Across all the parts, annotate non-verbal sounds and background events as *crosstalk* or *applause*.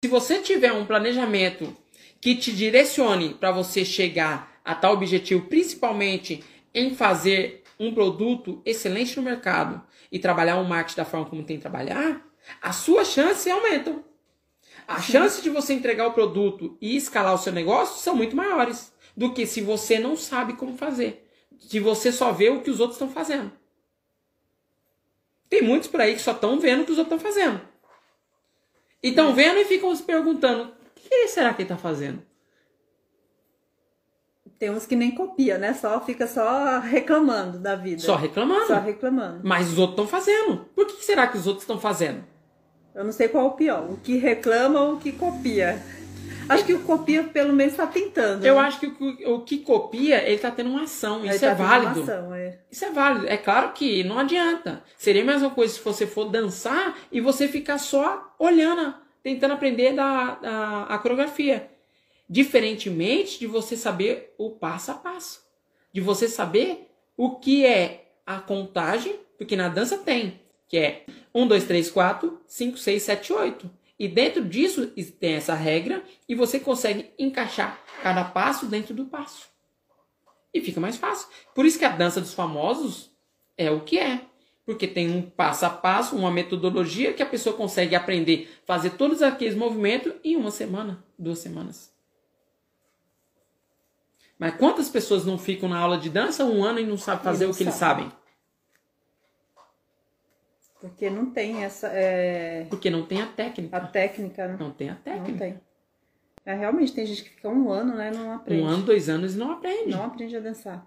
Se você tiver um planejamento que te direcione para você chegar a tal objetivo, principalmente em fazer um produto excelente no mercado e trabalhar o marketing da forma como tem que trabalhar, as suas chances aumentam. A chance de você entregar o produto e escalar o seu negócio são muito maiores do que se você não sabe como fazer. Se você só vê o que os outros estão fazendo. Tem muitos por aí que só estão vendo o que os outros estão fazendo. E estão vendo e ficam se perguntando: o que será que ele está fazendo? Tem uns que nem copia, né? Só fica só reclamando da vida. Só reclamando. Só reclamando. Mas os outros estão fazendo. Por que será que os outros estão fazendo? Eu não sei qual é o pior, o que reclama ou o que copia. Acho que o copia pelo menos está tentando. Eu né? acho que o, o que copia, ele está tendo uma ação. Ele Isso tá é tendo uma válido. ação, é. Isso é válido. É claro que não adianta. Seria a mesma coisa se você for dançar e você ficar só olhando, tentando aprender da, da a coreografia. Diferentemente de você saber o passo a passo. De você saber o que é a contagem, porque na dança tem, que é 1, 2, 3, 4, 5, 6, 7, 8. E dentro disso tem essa regra e você consegue encaixar cada passo dentro do passo. E fica mais fácil. Por isso que a dança dos famosos é o que é. Porque tem um passo a passo, uma metodologia que a pessoa consegue aprender, fazer todos aqueles movimentos em uma semana, duas semanas. Mas quantas pessoas não ficam na aula de dança um ano e não sabem fazer não o que eles sabem. Porque não tem essa. é, Porque não tem a a técnica. técnica, né? Não tem a Não técnica. tem. É, realmente tem gente que fica um ano, né? Não aprende. Um ano, dois anos e não aprende. Não aprende a dançar.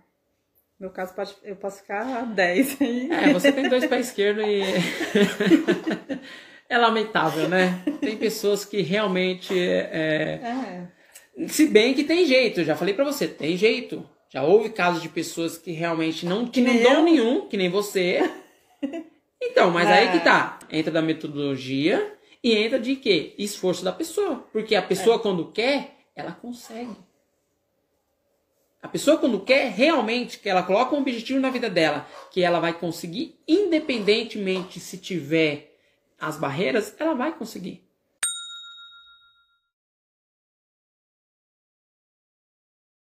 No meu caso, eu posso ficar 10 *laughs* aí. É, você tem dois pés esquerdos e. *laughs* é lamentável, né? Tem pessoas que realmente. é, É. Se bem que tem jeito, eu já falei pra você, tem jeito. Já houve casos de pessoas que realmente não tinham nem dom eu. nenhum, que nem você. *laughs* Então, mas É. aí que tá. Entra da metodologia e entra de quê? Esforço da pessoa. Porque a pessoa, quando quer, ela consegue. A pessoa, quando quer, realmente, que ela coloca um objetivo na vida dela, que ela vai conseguir, independentemente se tiver as barreiras, ela vai conseguir.